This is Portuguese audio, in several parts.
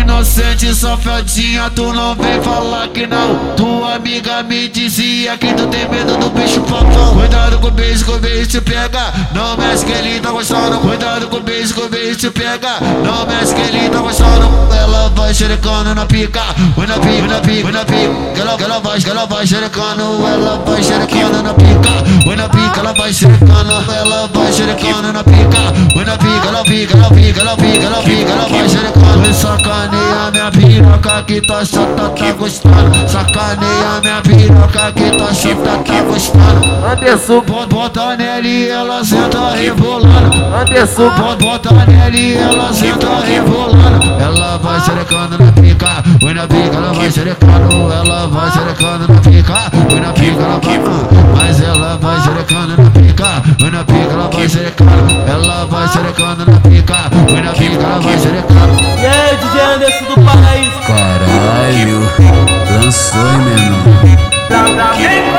Inocente safadinha, tu não vem falar que não. Tua amiga me dizia que tu tem medo do bicho papão Cuidado com o beijo, com o beijo te pega. Não mexe que ele tá gostando. Cuidado com o beijo, com o beijo te pega. Não mexe que ele vai xerecando na pica Vai na pica, na pica, na pica Ela, ela vai, ela vai xerecando Ela vai xerecando na pica Vai na pica, ela vai xerecando Ela vai xerecando na pica Vai na pica, ela pica, ela pica, ela pica, ela pica Ela vai xerecando. Sacaneia minha piroca que tá chata, tá gostando. Sacaneia minha piroca que tá chata, tá gostando. Anderson, Bota nele e ela senta rebolando. Anderson, Bota nele e ela senta rebolando. Ela vai xerecando na pica Vai na pica, ela vai xerecando Ela vai xerecando na pica Vai na pica, ela vai Mas ela vai xerecando na pica Vai na pica, ela vai xerecando Ela vai xerecando na pica Vai na pica, ela vai xerecando. E aí, DJ Anderson do Paraíso? Caralho, lançou, hein, meu irmão?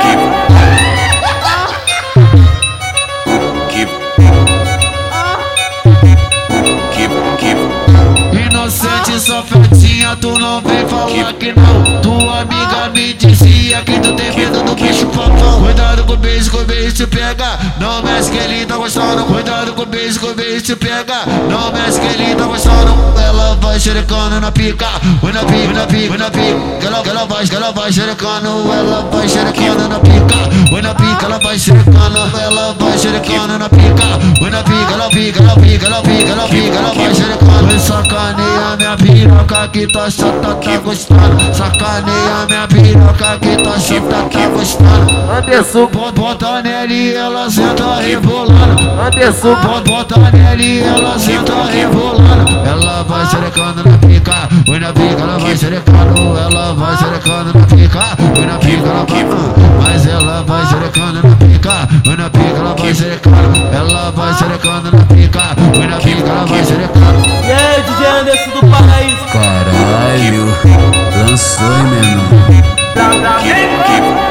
Inocente safadinha, tu não vem falar que não. Tua amiga me dizia que tu tem medo do bicho papão. Cuidado com o beijo, com o beijo te pega. Não mexe que ele tá gostando. Cuidado com o beijo, com o beijo te pega. Não mexe que ele tá gostando. Ela vai xerecando na pica. Vai na pica, vai na pica, vai na pica. Ela, ela vai, ela vai xerecando. Ela vai xerecando na pica. Vai na pica, ela vai xerecando. Ela vai xerecando na pica. Vai na pica, ela pica, ela pica, ela pica, ela pica Ela vai xerecando. Vai sacaneia minha piroca que tá chata, tá gostando. Sacaneia minha piroca que tá chata, tá gostando. Anderson, Bota nele e ela senta rebolando. Anderson, Bota nele e ela senta rebolando. Ela vai xerecando na pica Vai na pica, ela vai xerecando Ela vai xerecando na pica Vai na pica, ela vai Mas ela vai xerecando na pica Vai na pica, ela vai xerecando Ela vai xerecando na pica Vai na pica, ela vai xerecando Anderson do Paraíso? Caralho, lançou, hein, pra